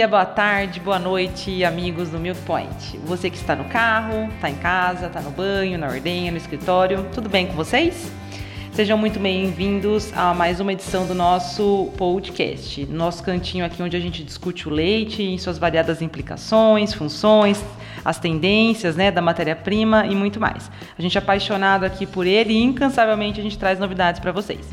dia, boa tarde, boa noite, amigos do Milk Point. Você que está no carro, está em casa, está no banho, na ordenha, no escritório, tudo bem com vocês? Sejam muito bem-vindos a mais uma edição do nosso podcast, nosso cantinho aqui onde a gente discute o leite em suas variadas implicações, funções, as tendências né, da matéria-prima e muito mais. A gente é apaixonado aqui por ele e incansavelmente a gente traz novidades para vocês.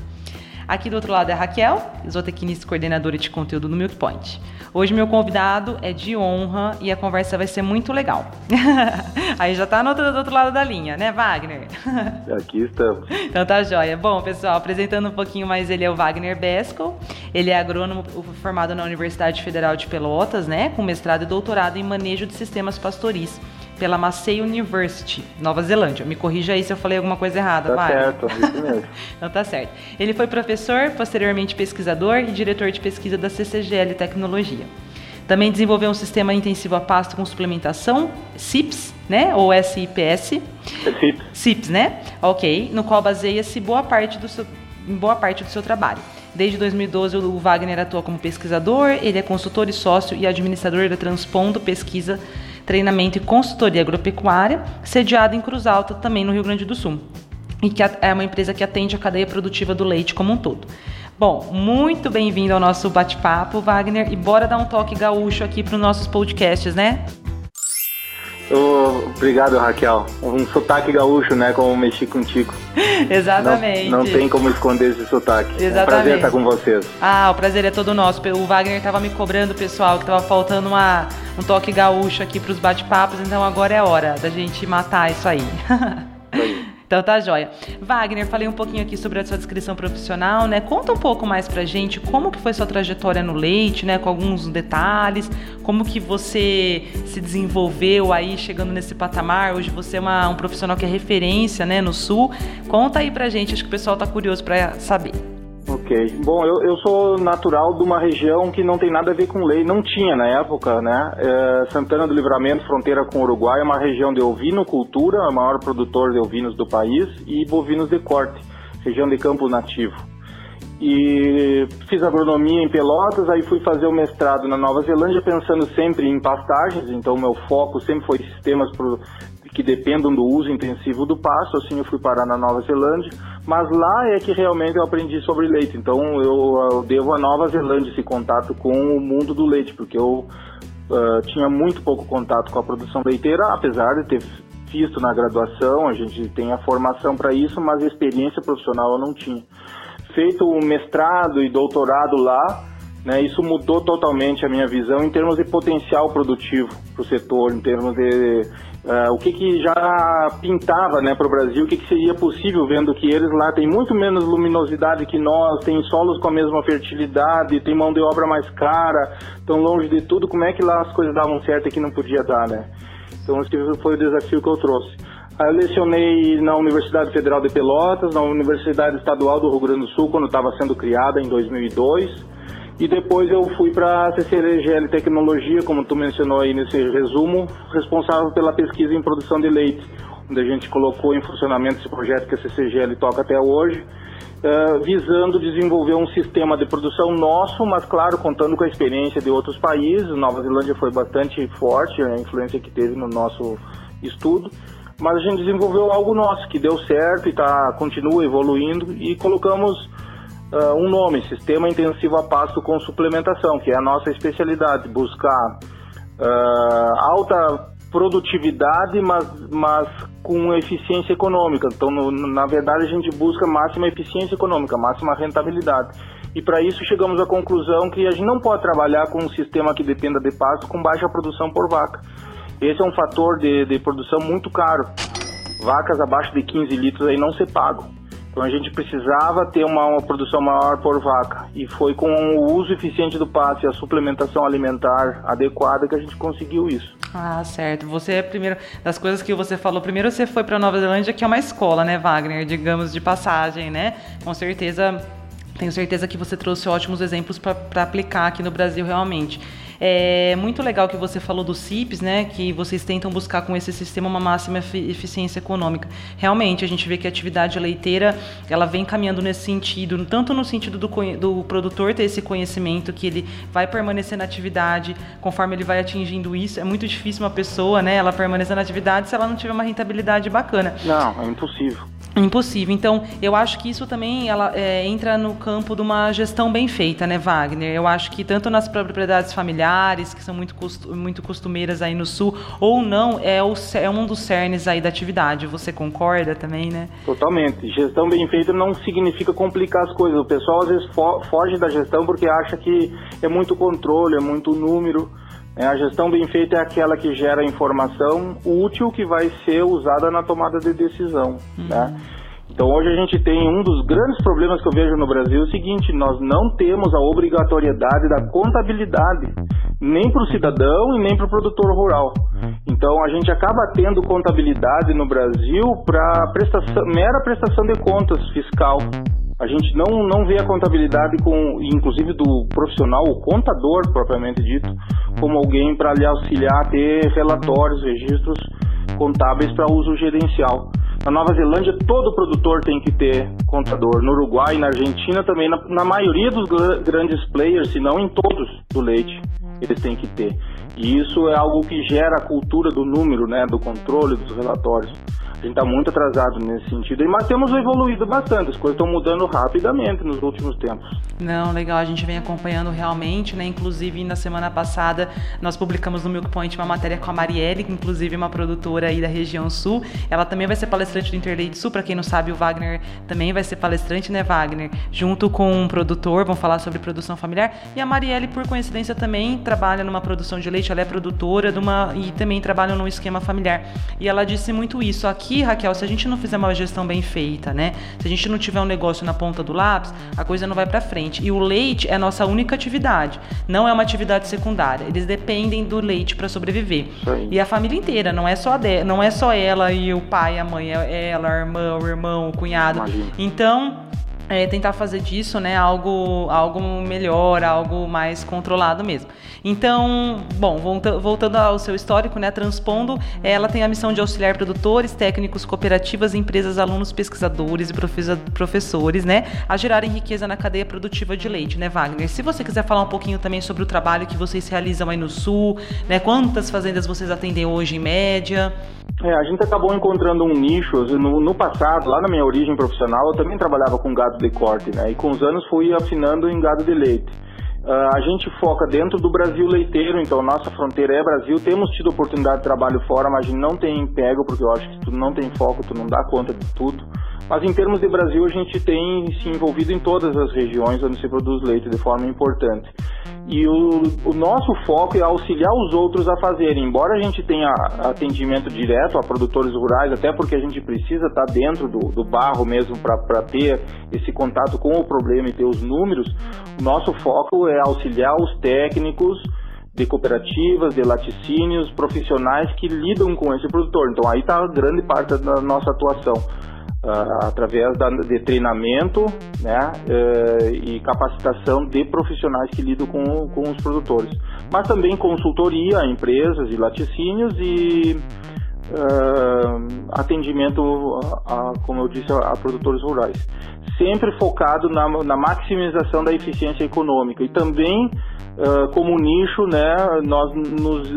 Aqui do outro lado é a Raquel, zootecnista e coordenadora de conteúdo no Milk Point. Hoje meu convidado é de honra e a conversa vai ser muito legal. Aí já tá no outro, do outro lado da linha, né, Wagner? Aqui estamos. Então tá jóia. Bom, pessoal, apresentando um pouquinho mais, ele é o Wagner Besco. Ele é agrônomo formado na Universidade Federal de Pelotas, né, com mestrado e doutorado em manejo de sistemas pastoris pela Massey University, Nova Zelândia. Me corrija aí se eu falei alguma coisa errada, tá vai. certo, é isso mesmo. então tá certo. Ele foi professor, posteriormente pesquisador e diretor de pesquisa da CCGL Tecnologia. Também desenvolveu um sistema intensivo a pasto com suplementação, CIPS, né? Ou SIPS. É CIPS. CIPS, né? Ok. No qual baseia-se boa parte do seu, boa parte do seu trabalho. Desde 2012, o Wagner atua como pesquisador, ele é consultor e sócio e administrador da Transpondo Pesquisa treinamento e consultoria agropecuária, sediada em Cruz Alta, também no Rio Grande do Sul. E que é uma empresa que atende a cadeia produtiva do leite como um todo. Bom, muito bem-vindo ao nosso bate-papo, Wagner, e bora dar um toque gaúcho aqui para os nossos podcasts, né? Obrigado, Raquel. Um sotaque gaúcho, né? Como mexi contigo. Exatamente. Não, não, tem como esconder esse sotaque. Exatamente. É um prazer estar com vocês. Ah, o prazer é todo nosso. O Wagner estava me cobrando, pessoal, que estava faltando uma, um toque gaúcho aqui para os bate-papos, então agora é hora da gente matar isso aí. Então tá joia. Wagner, falei um pouquinho aqui sobre a sua descrição profissional, né? Conta um pouco mais pra gente como que foi sua trajetória no leite, né? Com alguns detalhes, como que você se desenvolveu aí chegando nesse patamar. Hoje você é uma, um profissional que é referência, né, no Sul. Conta aí pra gente, acho que o pessoal tá curioso para saber. Ok. Bom, eu, eu sou natural de uma região que não tem nada a ver com lei, não tinha na época, né? É, Santana do Livramento, fronteira com o Uruguai, é uma região de ovinocultura, é o maior produtor de ovinos do país, e bovinos de corte, região de campo nativo. E fiz agronomia em Pelotas, aí fui fazer o mestrado na Nova Zelândia, pensando sempre em pastagens, então meu foco sempre foi sistemas que dependam do uso intensivo do pasto, assim eu fui parar na Nova Zelândia, mas lá é que realmente eu aprendi sobre leite, então eu, eu devo a Nova Zelândia esse contato com o mundo do leite, porque eu uh, tinha muito pouco contato com a produção leiteira, apesar de ter visto na graduação, a gente tem a formação para isso, mas experiência profissional eu não tinha. Feito o mestrado e doutorado lá, né, isso mudou totalmente a minha visão em termos de potencial produtivo para o setor, em termos de Uh, o que, que já pintava né, para o Brasil, o que, que seria possível, vendo que eles lá têm muito menos luminosidade que nós, têm solos com a mesma fertilidade, têm mão de obra mais cara, tão longe de tudo, como é que lá as coisas davam certo e que não podia dar, né? Então esse foi o desafio que eu trouxe. Eu lecionei na Universidade Federal de Pelotas, na Universidade Estadual do Rio Grande do Sul, quando estava sendo criada em 2002. E depois eu fui para a CCGL Tecnologia, como tu mencionou aí nesse resumo, responsável pela pesquisa em produção de leite, onde a gente colocou em funcionamento esse projeto que a CCGL toca até hoje, uh, visando desenvolver um sistema de produção nosso, mas claro, contando com a experiência de outros países. Nova Zelândia foi bastante forte, a influência que teve no nosso estudo mas a gente desenvolveu algo nosso que deu certo e tá, continua evoluindo e colocamos uh, um nome, Sistema Intensivo a Pasto com Suplementação, que é a nossa especialidade, buscar uh, alta produtividade, mas, mas com eficiência econômica. Então, no, na verdade, a gente busca máxima eficiência econômica, máxima rentabilidade. E para isso chegamos à conclusão que a gente não pode trabalhar com um sistema que dependa de pasto com baixa produção por vaca. Esse é um fator de, de produção muito caro. Vacas abaixo de 15 litros aí não se pagam. Então a gente precisava ter uma, uma, produção maior por vaca e foi com o uso eficiente do pasto e a suplementação alimentar adequada que a gente conseguiu isso. Ah, certo. Você é primeiro das coisas que você falou. Primeiro você foi para Nova Zelândia, que é uma escola, né, Wagner, digamos de passagem, né? Com certeza, tenho certeza que você trouxe ótimos exemplos para aplicar aqui no Brasil realmente. É muito legal que você falou dos CIPs, né? Que vocês tentam buscar com esse sistema uma máxima eficiência econômica. Realmente, a gente vê que a atividade leiteira ela vem caminhando nesse sentido, tanto no sentido do, do produtor ter esse conhecimento que ele vai permanecer na atividade conforme ele vai atingindo isso. É muito difícil uma pessoa, né? Ela permanecer na atividade se ela não tiver uma rentabilidade bacana. Não, é impossível. Impossível. Então, eu acho que isso também ela, é, entra no campo de uma gestão bem feita, né, Wagner? Eu acho que tanto nas propriedades familiares, que são muito, costu muito costumeiras aí no Sul, ou não, é, o, é um dos cernes aí da atividade. Você concorda também, né? Totalmente. Gestão bem feita não significa complicar as coisas. O pessoal às vezes fo foge da gestão porque acha que é muito controle, é muito número. É, a gestão bem feita é aquela que gera informação útil que vai ser usada na tomada de decisão. Uhum. Né? Então hoje a gente tem um dos grandes problemas que eu vejo no Brasil é o seguinte, nós não temos a obrigatoriedade da contabilidade, nem para o cidadão e nem para o produtor rural. Então a gente acaba tendo contabilidade no Brasil para prestação, mera prestação de contas fiscal. A gente não, não vê a contabilidade com, inclusive do profissional, o contador propriamente dito, como alguém para lhe auxiliar a ter relatórios, registros contábeis para uso gerencial. Na Nova Zelândia, todo produtor tem que ter contador. No Uruguai, na Argentina também, na, na maioria dos grandes players, se não em todos do leite, eles têm que ter. E isso é algo que gera a cultura do número, né, do controle dos relatórios. A gente está muito atrasado nesse sentido, mas temos evoluído bastante, as coisas estão mudando rapidamente nos últimos tempos. Não, legal, a gente vem acompanhando realmente, né? Inclusive, na semana passada, nós publicamos no Milk Point uma matéria com a Marielle, que inclusive é uma produtora aí da região sul. Ela também vai ser palestrante do Interleite Sul, para quem não sabe, o Wagner também vai ser palestrante, né, Wagner? Junto com um produtor, vão falar sobre produção familiar. E a Marielle, por coincidência, também trabalha numa produção de leite, ela é produtora de uma, e também trabalha num esquema familiar. E ela disse muito isso aqui Raquel, se a gente não fizer uma gestão bem feita, né? Se a gente não tiver um negócio na ponta do lápis, a coisa não vai para frente. E o leite é a nossa única atividade, não é uma atividade secundária. Eles dependem do leite para sobreviver. E a família inteira, não é só de, não é só ela e o pai, a mãe, é ela, a irmã, o irmão, o cunhado. Imagina. Então, é, tentar fazer disso né, algo, algo melhor, algo mais controlado mesmo. Então, bom, voltando ao seu histórico, né, Transpondo, ela tem a missão de auxiliar produtores, técnicos, cooperativas, empresas, alunos, pesquisadores e professores né, a gerarem riqueza na cadeia produtiva de leite, né, Wagner? Se você quiser falar um pouquinho também sobre o trabalho que vocês realizam aí no Sul, né, quantas fazendas vocês atendem hoje em média? É, a gente acabou encontrando um nicho. No, no, passado, lá na minha origem profissional, eu também trabalhava com gado de corte, né? E com os anos fui afinando em gado de leite. Uh, a gente foca dentro do Brasil leiteiro, então nossa fronteira é Brasil. Temos tido oportunidade de trabalho fora, mas a gente não tem pego, porque eu acho que tu não tem foco, tu não dá conta de tudo. Mas em termos de Brasil, a gente tem se envolvido em todas as regiões onde se produz leite de forma importante. E o, o, nosso foco é auxiliar os outros a fazerem. Embora a gente tenha atendimento direto a produtores rurais, até porque a gente precisa estar dentro do, do barro mesmo para ter esse contato com o problema e ter os números, o nosso foco é auxiliar os técnicos de cooperativas, de laticínios, profissionais que lidam com esse produtor. Então aí está grande parte da nossa atuação uh, através da, de treinamento né, uh, e capacitação de profissionais que lidam com, com os produtores. Mas também consultoria a empresas e laticínios e uh, atendimento, a, a, como eu disse, a, a, produtores rurais. Sempre focado na, na maximização da eficiência econômica e também como nicho, né, nós nos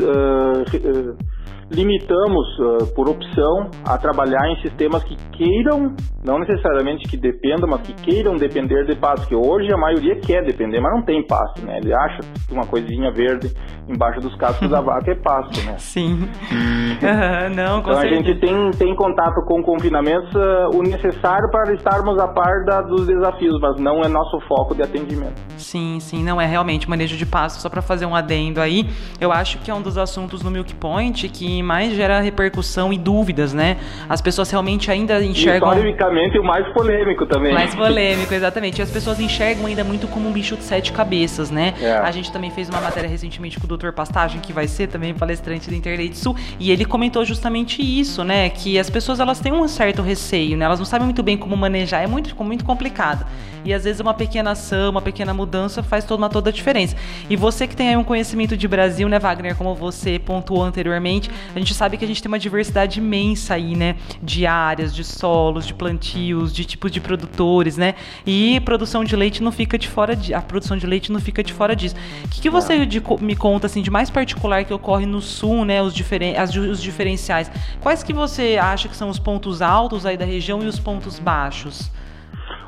limitamos, uh, por opção, a trabalhar em sistemas que queiram, não necessariamente que dependam, mas que queiram depender de pasto, que hoje a maioria quer depender, mas não tem pasto, né? Ele acha que uma coisinha verde embaixo dos cascos da vaca é pasto, né? Sim. Uhum, não, com então certeza. a gente tem, tem contato com confinamentos uh, o necessário para estarmos a par da, dos desafios, mas não é nosso foco de atendimento. Sim, sim, não é realmente manejo de pasto, só para fazer um adendo aí, eu acho que é um dos assuntos no Milk Point que que mais gera repercussão e dúvidas, né? As pessoas realmente ainda enxergam. Historicamente, o mais polêmico também. Mais polêmico, exatamente. E as pessoas enxergam ainda muito como um bicho de sete cabeças, né? É. A gente também fez uma matéria recentemente com o Dr. Pastagem, que vai ser também palestrante da Internet Sul, e ele comentou justamente isso, né? Que as pessoas elas têm um certo receio, né? Elas não sabem muito bem como manejar, é muito, muito complicado. E às vezes uma pequena ação, uma pequena mudança faz toda, uma, toda a diferença. E você que tem aí um conhecimento de Brasil, né, Wagner, como você pontuou anteriormente, a gente sabe que a gente tem uma diversidade imensa aí, né, de áreas, de solos, de plantios, de tipos de produtores, né? E produção de leite não fica de fora de, a produção de leite não fica de fora disso. O que, que você de, me conta assim de mais particular que ocorre no sul, né, os, diferen, as, os diferenciais? Quais que você acha que são os pontos altos aí da região e os pontos baixos?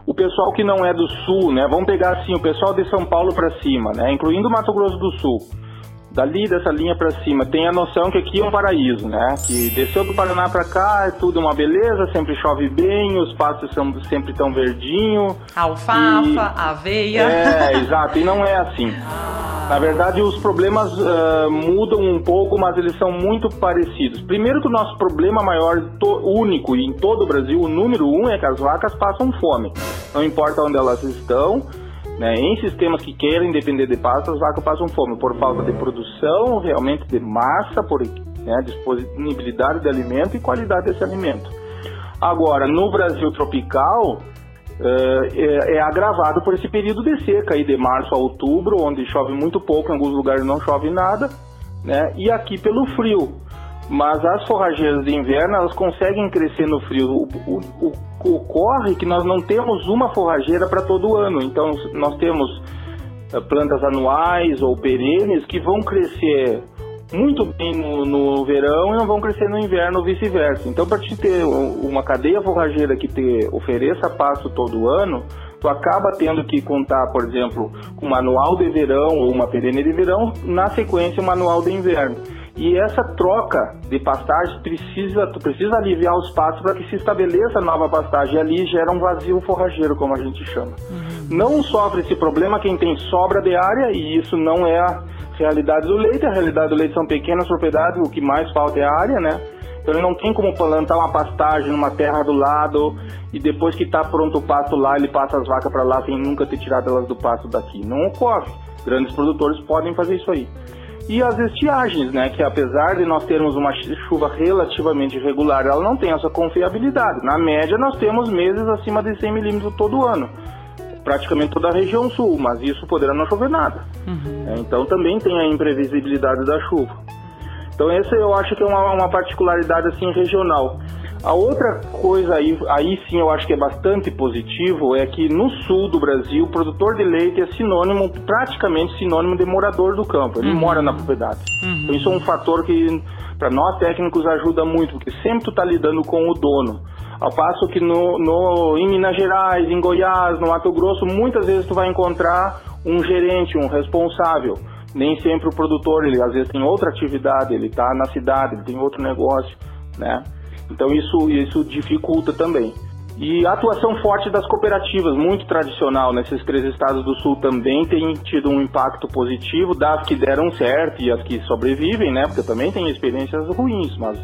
o pessoal que não é do sul, né? Vamos pegar assim, o pessoal de São Paulo para cima, né? Incluindo Mato Grosso do Sul. Dali dessa linha para cima, tem a noção que aqui é um paraíso, né? Que desceu do Paraná para cá, é tudo uma beleza, sempre chove bem, os pastos são sempre tão verdinho. Alfafa, e... aveia. É, exato, e não é assim. Na verdade, os problemas uh, mudam um pouco, mas eles são muito parecidos. Primeiro que o nosso problema maior, único e em todo o Brasil, o número um é que as vacas passam fome. Não importa onde elas estão, né, em sistemas que querem depender de pasto, as vacas passam fome por falta de produção, realmente de massa, por né, disponibilidade de alimento e qualidade desse alimento. Agora, no Brasil tropical, é, é, agravado por esse período de seca aí de março a outubro, onde chove muito pouco, em alguns lugares não chove nada, né? E aqui pelo frio. Mas as forrageiras de inverno elas conseguem crescer no frio. O, o, o, ocorre que nós não temos uma forrageira para todo ano. Então nós temos eh, plantas anuais ou perenes que vão crescer muito bem no, no verão e não vão crescer no inverno ou vice-versa. Então, para te ter uma cadeia forrageira que te ofereça pasto todo ano, tu acaba tendo que contar, por exemplo, com um manual de verão ou uma perene de verão, na sequência um manual de inverno. E essa troca de pastagem precisa, precisa aliviar os pastos para que se estabeleça nova pastagem. E ali gera um vazio forrageiro, como a gente chama. Uhum. Não sofre esse problema quem tem sobra de área, e isso não é a realidade do leite. A realidade do leite são pequenas propriedades, o que mais falta é a área, né? Então ele não tem como plantar uma pastagem numa terra do lado e depois que está pronto o pasto lá, ele passa as vacas para lá sem nunca ter tirado elas do pasto daqui. Não ocorre. Grandes produtores podem fazer isso aí. E as estiagens, né, que apesar de nós termos uma chuva relativamente regular, ela não tem essa confiabilidade. Na média, nós temos meses acima de 100 milímetros todo ano praticamente toda a região sul, mas isso poderá não chover nada. Uhum. É, então também tem a imprevisibilidade da chuva. Então essa eu acho que é uma, uma particularidade assim regional. A outra coisa aí, aí sim eu acho que é bastante positivo é que no sul do Brasil o produtor de leite é sinônimo, praticamente sinônimo de morador do campo. Ele uhum. mora na propriedade. Uhum. Então isso é um fator que para nós técnicos ajuda muito, porque sempre tu está lidando com o dono. Ao passo que no, no, em Minas Gerais, em Goiás, no Mato Grosso, muitas vezes tu vai encontrar um gerente, um responsável. Nem sempre o produtor, ele às vezes tem outra atividade, ele está na cidade, ele tem outro negócio, né? Então isso, isso dificulta também. E a atuação forte das cooperativas, muito tradicional nesses três estados do sul, também tem tido um impacto positivo, das que deram certo e as que sobrevivem, né? Porque também tem experiências ruins, mas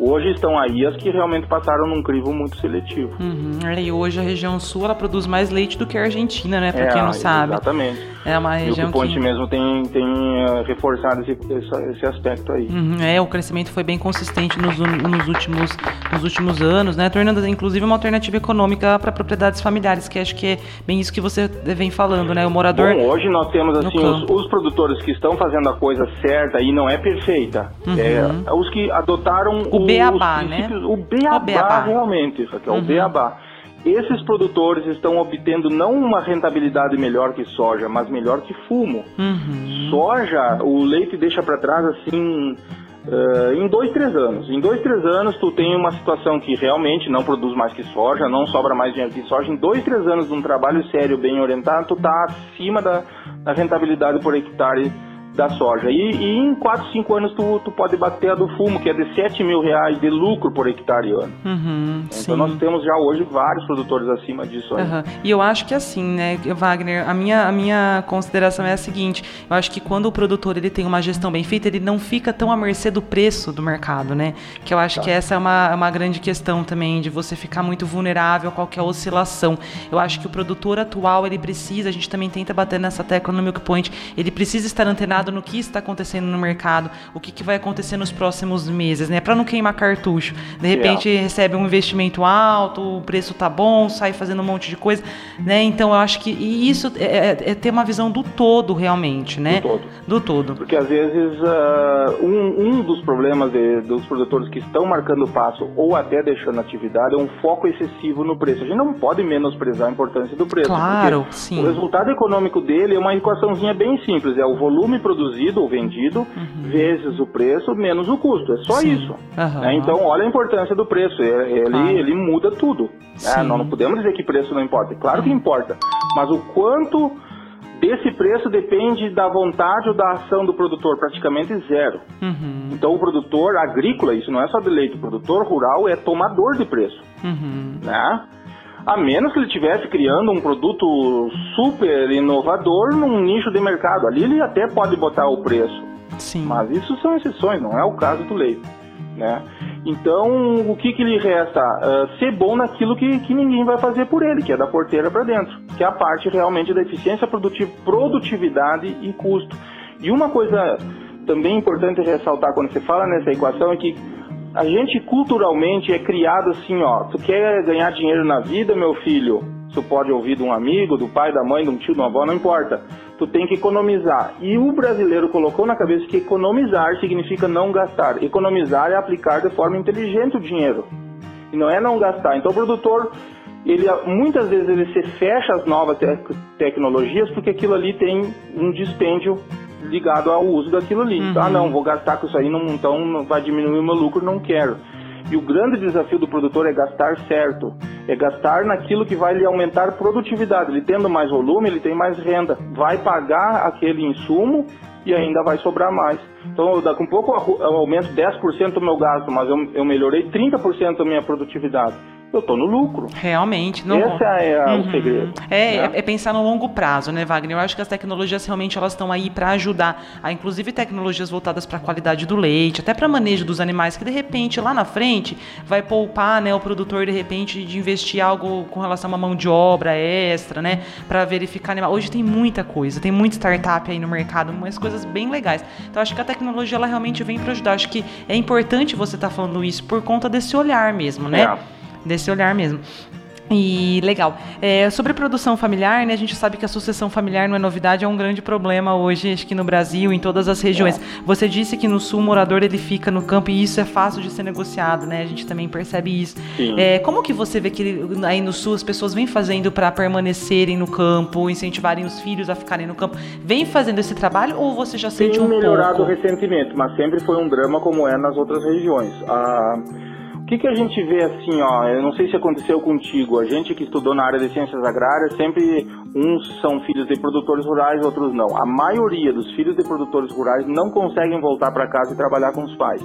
Hoje estão aí as que realmente passaram num crivo muito seletivo. Uhum. E hoje a região sul ela produz mais leite do que a Argentina, né? Para é, quem não sabe. Exatamente. É uma região e o Ponte que... mesmo tem, tem uh, reforçado esse, esse, esse, aspecto aí. Uhum. É, o crescimento foi bem consistente nos, nos, últimos, nos últimos anos, né? Tornando inclusive uma alternativa econômica para propriedades familiares, que acho que é bem isso que você vem falando, né? O morador. Bom, hoje nós temos assim os, os, produtores que estão fazendo a coisa certa e não é perfeita. Uhum. É, os que adotaram o beabá, né? O beabá, o beabá. realmente, isso aqui é uhum. o beabá. Esses produtores estão obtendo não uma rentabilidade melhor que soja, mas melhor que fumo. Uhum. Soja, o leite deixa para trás assim Uh, em dois, três anos. Em dois, três anos, tu tem uma situação que realmente não produz mais que soja, não sobra mais dinheiro que soja. Em dois, três anos de um trabalho sério, bem orientado, tu tá acima da, da rentabilidade por hectare da soja. E, e em 4, 5 anos tu, tu pode bater a do fumo, que é de 7 mil reais de lucro por hectare ano. Uhum, então sim. nós temos já hoje vários produtores acima disso aí. Uhum. E eu acho que assim, né, Wagner, a minha, a minha consideração é a seguinte, eu acho que quando o produtor ele tem uma gestão bem feita, ele não fica tão à mercê do preço do mercado, né? Que eu acho tá. que essa é uma, é uma grande questão também, de você ficar muito vulnerável a qualquer oscilação. Eu acho que o produtor atual, ele precisa, a gente também tenta bater nessa tecla no Milk Point, ele precisa estar antenado no que está acontecendo no mercado, o que, que vai acontecer nos próximos meses, né? Para não queimar cartucho. De repente yeah. recebe um investimento alto, o preço tá bom, sai fazendo um monte de coisa, né? Então eu acho que isso é, é, é ter uma visão do todo realmente, né? Do todo. Do todo. Porque às vezes uh, um, um, dos problemas de, dos produtores que estão marcando passo ou até deixando atividade é um foco excessivo no preço. A gente não pode menosprezar a importância do preço. Claro, sim. O resultado econômico dele é uma equaçãozinha bem simples, é o volume produzido ou vendido uhum. vezes o preço menos o custo. É só sim. isso. Uhum. Né? Então olha a importância do preço. Ele, claro. ele muda tudo. Né? Nós não podemos dizer que preço não importa. Claro que uhum. importa. Mas o quanto desse preço depende da vontade ou da ação do produtor, praticamente zero. Uhum. Então o produtor agrícola, isso não é só de leite, o produtor rural é tomador de preço. Uhum. Né? A menos que ele estivesse criando um produto super inovador num nicho de mercado. Ali ele até pode botar o preço. Sim. Mas isso são exceções, não é o caso do leite. Né? Então, o que, que lhe resta? Uh, ser bom naquilo que, que ninguém vai fazer por ele, que é da porteira para dentro, que é a parte realmente da eficiência produtiva, produtividade e custo. E uma coisa também importante ressaltar quando você fala nessa equação é que a gente culturalmente é criado assim, ó, tu quer ganhar dinheiro na vida, meu filho? Isso pode ouvir de um amigo, do pai, da mãe, de um tio, de uma avó, não importa. Tu tem que economizar. E o brasileiro colocou na cabeça que economizar significa não gastar. Economizar é aplicar de forma inteligente o dinheiro. E não é não gastar. Então o produtor, ele muitas vezes ele se fecha às novas te tecnologias porque aquilo ali tem um dispêndio ligado ao uso daquilo ali. Uhum. Ah, não, vou gastar com isso aí, não, então vai diminuir o meu lucro, não quero. E o grande desafio do produtor é gastar certo, é gastar naquilo que vai lhe aumentar produtividade. Ele tendo mais volume, ele tem mais renda, vai pagar aquele insumo e ainda vai sobrar mais. Então, daqui um pouco eu aumento 10% do meu gasto, mas eu, eu melhorei 30% da minha produtividade eu estou no lucro. Realmente. Não... Esse é uhum. o segredo. É, né? é, pensar no longo prazo, né, Wagner? Eu acho que as tecnologias realmente elas estão aí para ajudar, a, inclusive tecnologias voltadas para a qualidade do leite, até para manejo dos animais, que de repente lá na frente vai poupar, né, o produtor de repente de investir algo com relação a uma mão de obra extra, né, para verificar animal. Hoje tem muita coisa, tem muita startup aí no mercado, umas coisas bem legais. Então acho que a tecnologia ela realmente vem para ajudar. Acho que é importante você estar tá falando isso por conta desse olhar mesmo, né? É desse olhar mesmo. E legal. É, sobre produção familiar, né, a gente sabe que a sucessão familiar não é novidade, é um grande problema hoje, acho que no Brasil, em todas as regiões. Você disse que no sul o morador ele fica no campo e isso é fácil de ser negociado, né? A gente também percebe isso. É, como que você vê que aí no sul as pessoas vêm fazendo para permanecerem no campo, incentivarem os filhos a ficarem no campo? Vem fazendo esse trabalho ou você já sente Tem um melhorado pouco? recentemente, mas sempre foi um drama como é nas outras regiões. Ah, que, que a gente vê assim, ó? Eu não sei se aconteceu contigo. A gente que estudou na área de ciências agrárias, sempre uns são filhos de produtores rurais, outros não. A maioria dos filhos de produtores rurais não conseguem voltar para casa e trabalhar com os pais.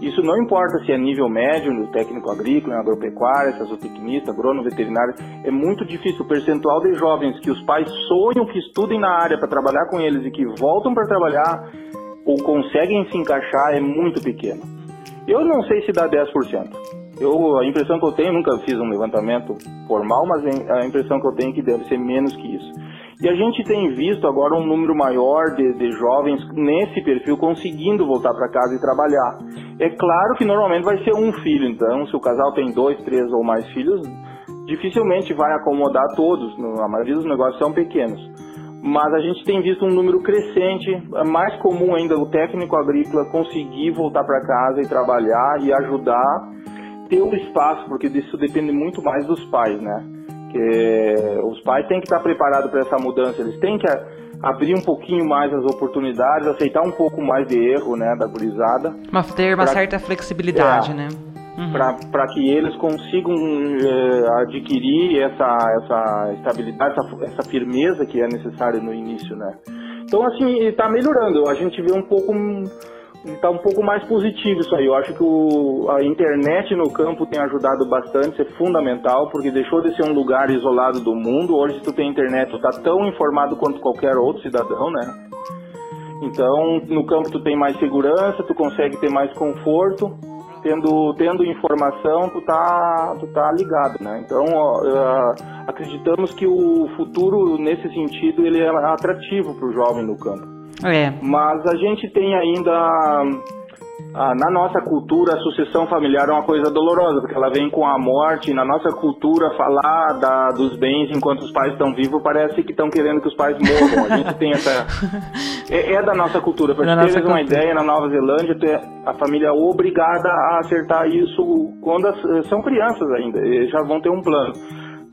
Isso não importa se é nível médio, no técnico agrícola, agropecuária, sazotecnista, agrônomo, veterinário, é muito difícil. O percentual de jovens que os pais sonham que estudem na área para trabalhar com eles e que voltam para trabalhar ou conseguem se encaixar é muito pequeno. Eu não sei se dá 10%. Eu, a impressão que eu tenho, nunca fiz um levantamento formal, mas a impressão que eu tenho é que deve ser menos que isso. E a gente tem visto agora um número maior de, de jovens nesse perfil conseguindo voltar para casa e trabalhar. É claro que normalmente vai ser um filho, então se o casal tem dois, três ou mais filhos, dificilmente vai acomodar todos. A maioria dos negócios são pequenos mas a gente tem visto um número crescente, é mais comum ainda o técnico agrícola conseguir voltar para casa e trabalhar e ajudar, ter o espaço, porque isso depende muito mais dos pais, né? Que os pais têm que estar preparados para essa mudança, eles têm que abrir um pouquinho mais as oportunidades, aceitar um pouco mais de erro, né, da gurizada. Mas ter uma pra... certa flexibilidade, é, né? Uhum. para que eles consigam é, adquirir essa, essa estabilidade, essa, essa firmeza que é necessária no início, né? Então, assim, está melhorando. A gente vê um pouco está um pouco mais positivo isso aí. Eu acho que o, a internet no campo tem ajudado bastante, isso é fundamental, porque deixou de ser um lugar isolado do mundo. Hoje, se tu tem internet, tu está tão informado quanto qualquer outro cidadão, né? Então, no campo tu tem mais segurança, tu consegue ter mais conforto. Tendo, tendo informação, tu tá, tu tá ligado, né? Então, ó, uh, acreditamos que o futuro, nesse sentido, ele é atrativo para o jovem no campo. É. Mas a gente tem ainda ah, na nossa cultura, a sucessão familiar é uma coisa dolorosa, porque ela vem com a morte. Na nossa cultura, falar da, dos bens enquanto os pais estão vivos parece que estão querendo que os pais morram. A gente tem essa. É, é da nossa cultura. Para teres uma ideia, na Nova Zelândia, a família é obrigada a acertar isso quando as, são crianças ainda. Já vão ter um plano.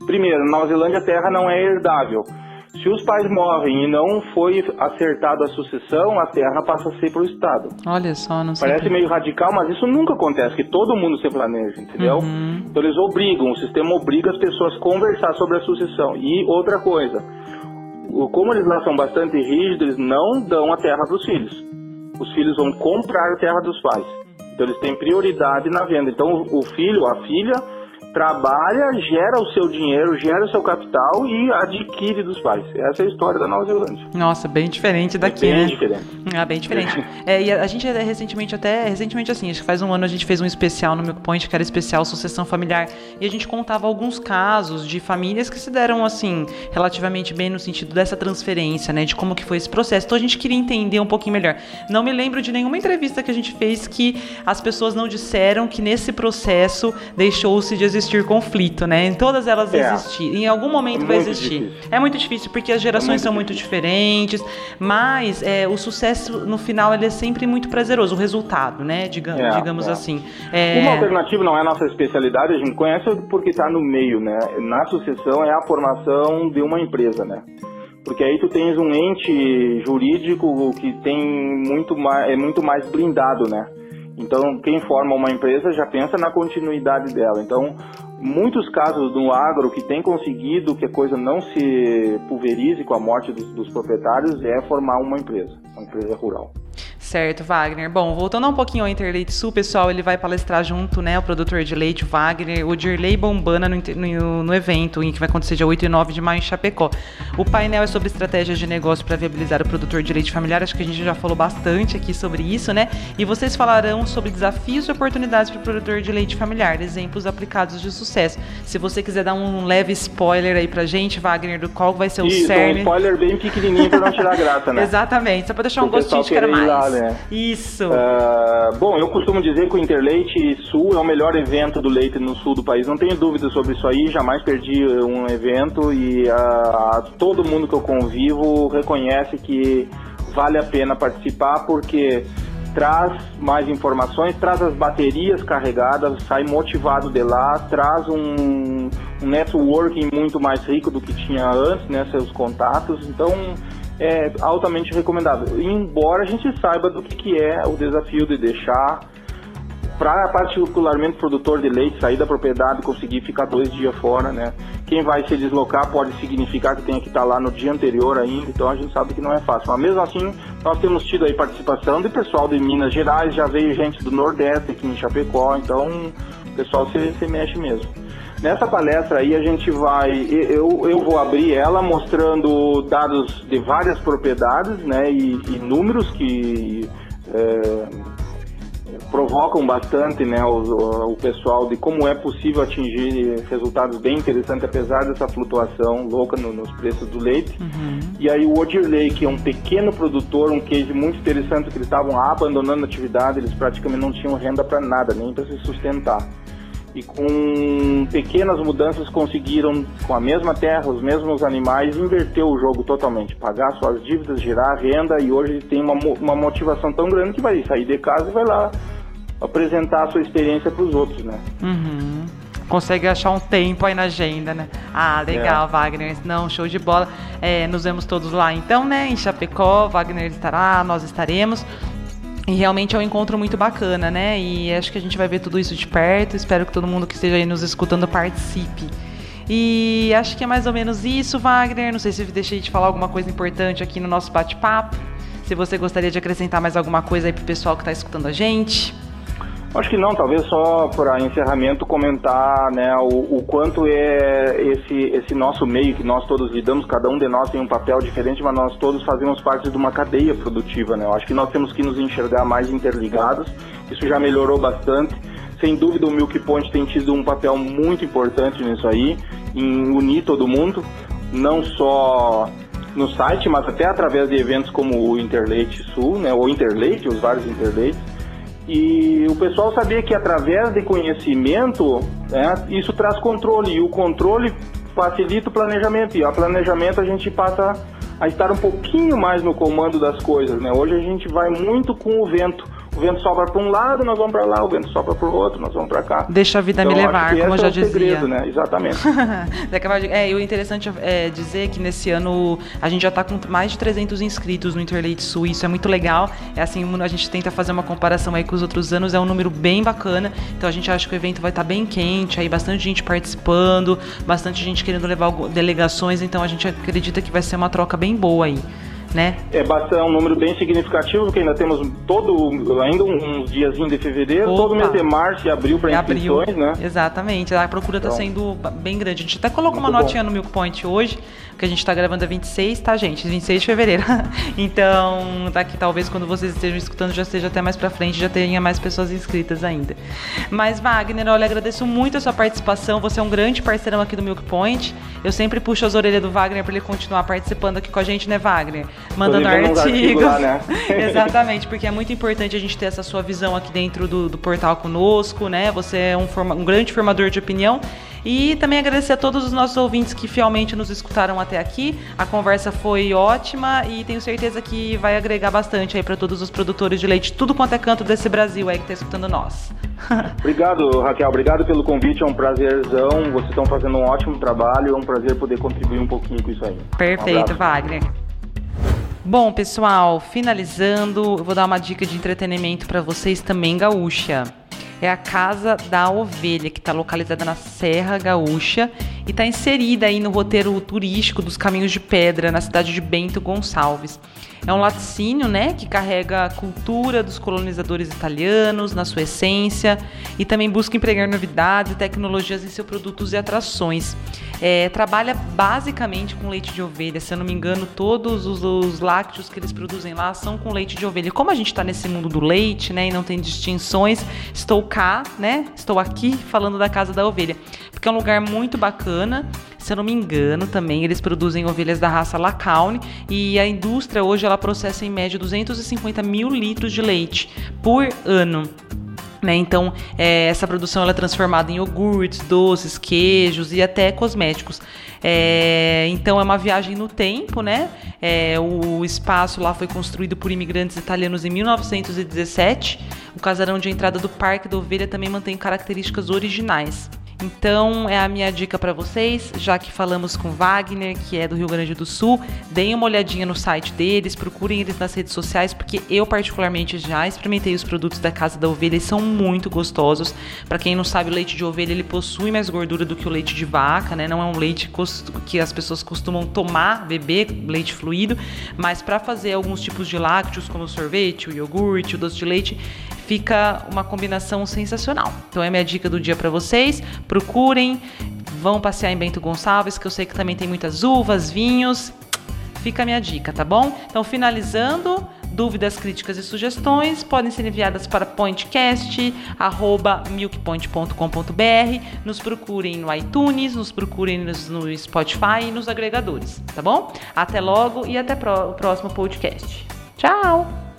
Primeiro, na Nova Zelândia, a terra não é herdável. Se os pais morrem e não foi acertada a sucessão, a terra passa a ser para o Estado. Olha só, não sei. Parece meio radical, mas isso nunca acontece, que todo mundo se planeja, entendeu? Uhum. Então eles obrigam, o sistema obriga as pessoas a conversar sobre a sucessão. E outra coisa, como eles lá são bastante rígidos, eles não dão a terra para os filhos. Os filhos vão comprar a terra dos pais. Então eles têm prioridade na venda. Então o filho, a filha trabalha, gera o seu dinheiro, gera o seu capital e adquire dos pais. Essa é a história da Nova Zelândia. Nossa, bem diferente daqui, é bem né? diferente. Ah, bem diferente. é, e a, gente recentemente até, recentemente assim, acho que faz um ano a gente fez um especial no Milk Point, que era especial sucessão familiar, e a gente contava alguns casos de famílias que se deram assim, relativamente bem no sentido dessa transferência, né, de como que foi esse processo. Então a gente queria entender um pouquinho melhor. Não me lembro de nenhuma entrevista que a gente fez que as pessoas não disseram que nesse processo deixou-se de existir existir conflito, né? Em todas elas é. existir. Em algum momento é vai existir. Difícil. É muito difícil porque as gerações é muito são muito diferentes, mas é, o sucesso no final ele é sempre muito prazeroso, o resultado, né? Diga, é, digamos é. assim. É. Uma alternativa não é a nossa especialidade, a gente conhece porque está no meio, né? Na sucessão é a formação de uma empresa, né? porque aí tu tens um ente jurídico que tem muito mais, é muito mais blindado, né? Então, quem forma uma empresa já pensa na continuidade dela. Então, muitos casos do agro que tem conseguido que a coisa não se pulverize com a morte dos, dos proprietários é formar uma empresa, uma empresa rural. Certo, Wagner. Bom, voltando um pouquinho ao Interleite Sul, pessoal, ele vai palestrar junto, né, o produtor de leite, o Wagner, o Dirley Bombana no, no, no, evento, que vai acontecer dia 8 e 9 de maio em Chapecó. O painel é sobre estratégias de negócio para viabilizar o produtor de leite familiar, acho que a gente já falou bastante aqui sobre isso, né? E vocês falarão sobre desafios e oportunidades para o produtor de leite familiar, exemplos aplicados de sucesso. Se você quiser dar um leve spoiler aí pra gente, Wagner, do qual vai ser o isso, cerne... um spoiler bem pequenininho para não tirar graça, né? Exatamente, só para deixar um gostinho de quero mais. Lá, né? Né? Isso. Uh, bom, eu costumo dizer que o Interleite Sul é o melhor evento do leite no sul do país. Não tenho dúvida sobre isso aí. Jamais perdi um evento e uh, todo mundo que eu convivo reconhece que vale a pena participar porque traz mais informações, traz as baterias carregadas, sai motivado de lá, traz um, um networking muito mais rico do que tinha antes, né, seus contatos. Então, é altamente recomendável. Embora a gente saiba do que, é o desafio de deixar, para particularmente produtor de leite, sair da propriedade e conseguir ficar dois dias fora, né? Quem vai se deslocar pode significar que tem que estar lá no dia anterior ainda, então a gente sabe que não é fácil. Mas mesmo assim, nós temos tido aí participação de pessoal de Minas Gerais, já veio gente do Nordeste aqui em Chapecó, então o pessoal se, se mexe mesmo. Nessa palestra aí a gente vai, eu, eu vou abrir ela mostrando dados de várias propriedades, né, e, e números que é, provocam bastante, né, o, o, pessoal de como é possível atingir resultados bem interessantes apesar dessa flutuação louca no, nos preços do leite. Uhum. E aí o Odirley, que é um pequeno produtor, um case muito interessante que eles estavam abandonando a atividade, eles praticamente não tinham renda para nada, nem para se sustentar e com pequenas mudanças conseguiram, com a mesma terra, os mesmos animais, inverter o jogo totalmente, pagar suas dívidas, gerar renda e hoje tem uma, uma motivação tão grande que vai sair de casa e vai lá apresentar a sua experiência para os outros, né? Uhum. Consegue achar um tempo aí na agenda, né? Ah, legal, é. Wagner. Não, show de bola. É, nos vemos todos lá então, né? Em Chapecó, Wagner estará, nós estaremos. E realmente é um encontro muito bacana, né? E acho que a gente vai ver tudo isso de perto. Espero que todo mundo que esteja aí nos escutando participe. E acho que é mais ou menos isso, Wagner. Não sei se deixei de falar alguma coisa importante aqui no nosso bate-papo. Se você gostaria de acrescentar mais alguma coisa aí pro pessoal que está escutando a gente. Acho que não, talvez só para encerramento comentar né, o, o, quanto é esse, esse nosso meio que nós todos lidamos, cada um de nós tem um papel diferente, mas nós todos fazemos parte de uma cadeia produtiva. Né? Eu acho que nós temos que nos enxergar mais interligados, isso já melhorou bastante. Sem dúvida o Milk Point tem tido um papel muito importante nisso aí, em unir todo mundo, não só no site, mas até através de eventos como o Interleite Sul, né, ou Interleite, os vários Interleites, e o pessoal sabia que através de conhecimento, né, isso traz controle. E o controle facilita o planejamento. E a planejamento a gente passa a estar um pouquinho mais no comando das coisas. Né? Hoje a gente vai muito com o vento o vento sopra para um lado, nós vamos para lá, o vento sopra para o outro, nós vamos para cá. Deixa a vida então, me levar, como eu já é dizia. Segredo, né? Exatamente. é, e o interessante é dizer que nesse ano a gente já está com mais de 300 inscritos no Interleite Sul, isso é muito legal. É assim, a gente tenta fazer uma comparação aí com os outros anos, é um número bem bacana. Então a gente acha que o evento vai estar tá bem quente, aí bastante gente participando, bastante gente querendo levar delegações, então a gente acredita que vai ser uma troca bem boa aí né? É, é um número bem significativo, porque ainda temos todo, ainda uns diazinhos de fevereiro, Opa. todo mês de março e abril para inscrições, né? Exatamente, a procura está então, sendo bem grande. A gente até colocou uma notinha bom. no Milk Point hoje, que a gente está gravando é 26, tá, gente? 26 de fevereiro. então, daqui talvez quando vocês estejam escutando já esteja até mais para frente, já tenha mais pessoas inscritas ainda. Mas, Wagner, olha, agradeço muito a sua participação. Você é um grande parceirão aqui do Milk Point. Eu sempre puxo as orelhas do Wagner para ele continuar participando aqui com a gente, né, Wagner? Mandando artigos. Lá, né? Exatamente, porque é muito importante a gente ter essa sua visão aqui dentro do, do portal conosco, né? Você é um, forma, um grande formador de opinião e também agradecer a todos os nossos ouvintes que fielmente nos escutaram até aqui. A conversa foi ótima e tenho certeza que vai agregar bastante aí para todos os produtores de leite, tudo quanto é canto desse Brasil aí que está escutando nós. obrigado, Raquel. Obrigado pelo convite. É um prazerzão. Vocês estão fazendo um ótimo trabalho. É um prazer poder contribuir um pouquinho com isso aí. Perfeito, um Wagner. Bom, pessoal, finalizando, eu vou dar uma dica de entretenimento para vocês também, gaúcha é a Casa da Ovelha, que está localizada na Serra Gaúcha e está inserida aí no roteiro turístico dos Caminhos de Pedra, na cidade de Bento Gonçalves. É um laticínio, né, que carrega a cultura dos colonizadores italianos na sua essência e também busca empregar novidades e tecnologias em seus produtos e atrações. É, trabalha basicamente com leite de ovelha, se eu não me engano, todos os, os lácteos que eles produzem lá são com leite de ovelha. Como a gente está nesse mundo do leite, né, e não tem distinções, estou cá, né, estou aqui falando da Casa da Ovelha, porque é um lugar muito bacana. Se eu não me engano, também eles produzem ovelhas da raça Lacaune e a indústria hoje ela processa em média 250 mil litros de leite por ano. Né? Então, é, essa produção ela é transformada em iogurtes, doces, queijos e até cosméticos. É, então, é uma viagem no tempo, né? É, o espaço lá foi construído por imigrantes italianos em 1917. O casarão de entrada do Parque da Ovelha também mantém características originais. Então é a minha dica para vocês, já que falamos com Wagner, que é do Rio Grande do Sul, deem uma olhadinha no site deles, procurem eles nas redes sociais, porque eu particularmente já experimentei os produtos da Casa da Ovelha e são muito gostosos. Para quem não sabe, o leite de ovelha ele possui mais gordura do que o leite de vaca, né? Não é um leite que as pessoas costumam tomar, beber leite fluido, mas para fazer alguns tipos de lácteos, como o sorvete, o iogurte, o doce de leite, fica uma combinação sensacional. Então é minha dica do dia para vocês. Procurem, vão passear em Bento Gonçalves, que eu sei que também tem muitas uvas, vinhos. Fica a minha dica, tá bom? Então, finalizando, dúvidas, críticas e sugestões podem ser enviadas para pointcast@milkpoint.com.br. Nos procurem no iTunes, nos procurem no Spotify e nos agregadores, tá bom? Até logo e até o próximo podcast. Tchau!